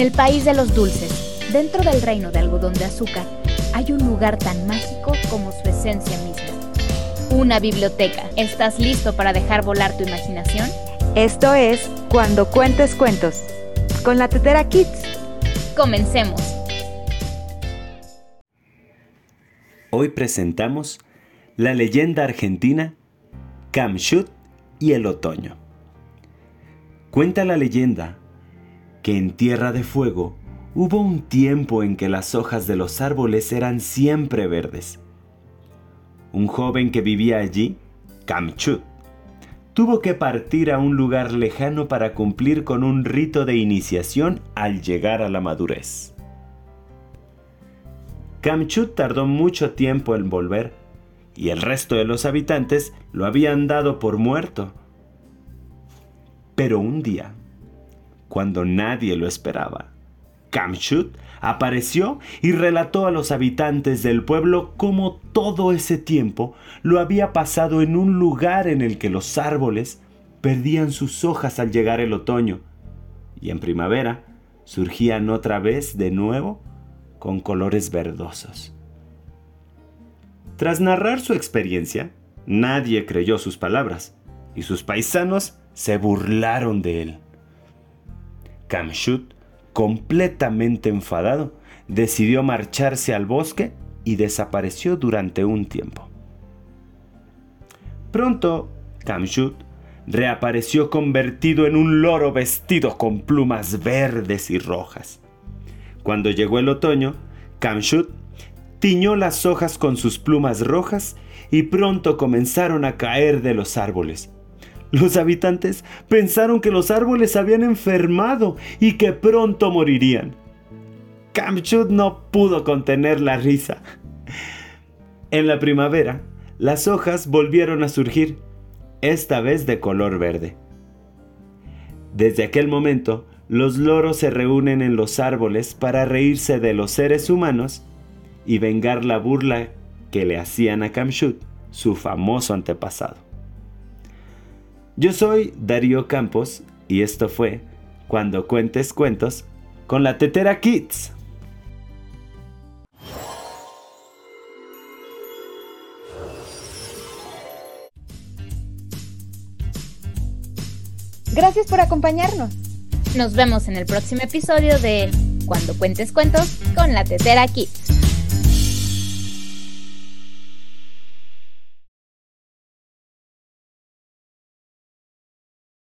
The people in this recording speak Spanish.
el país de los dulces, dentro del reino de algodón de azúcar, hay un lugar tan mágico como su esencia misma. Una biblioteca. ¿Estás listo para dejar volar tu imaginación? Esto es Cuando Cuentes Cuentos, con la Tetera Kids. Comencemos. Hoy presentamos la leyenda argentina Camchut y el otoño. Cuenta la leyenda que en Tierra de Fuego hubo un tiempo en que las hojas de los árboles eran siempre verdes. Un joven que vivía allí, Kamchut, tuvo que partir a un lugar lejano para cumplir con un rito de iniciación al llegar a la madurez. Kamchut tardó mucho tiempo en volver y el resto de los habitantes lo habían dado por muerto. Pero un día, cuando nadie lo esperaba. Kamchut apareció y relató a los habitantes del pueblo cómo todo ese tiempo lo había pasado en un lugar en el que los árboles perdían sus hojas al llegar el otoño y en primavera surgían otra vez de nuevo con colores verdosos. Tras narrar su experiencia, nadie creyó sus palabras y sus paisanos se burlaron de él. Kamshut, completamente enfadado, decidió marcharse al bosque y desapareció durante un tiempo. Pronto, Kamshut reapareció convertido en un loro vestido con plumas verdes y rojas. Cuando llegó el otoño, Kamshut tiñó las hojas con sus plumas rojas y pronto comenzaron a caer de los árboles, los habitantes pensaron que los árboles habían enfermado y que pronto morirían. Kamchut no pudo contener la risa. En la primavera, las hojas volvieron a surgir, esta vez de color verde. Desde aquel momento, los loros se reúnen en los árboles para reírse de los seres humanos y vengar la burla que le hacían a Kamchut, su famoso antepasado. Yo soy Darío Campos y esto fue Cuando Cuentes Cuentos con la Tetera Kids. Gracias por acompañarnos. Nos vemos en el próximo episodio de Cuando Cuentes Cuentos con la Tetera Kids.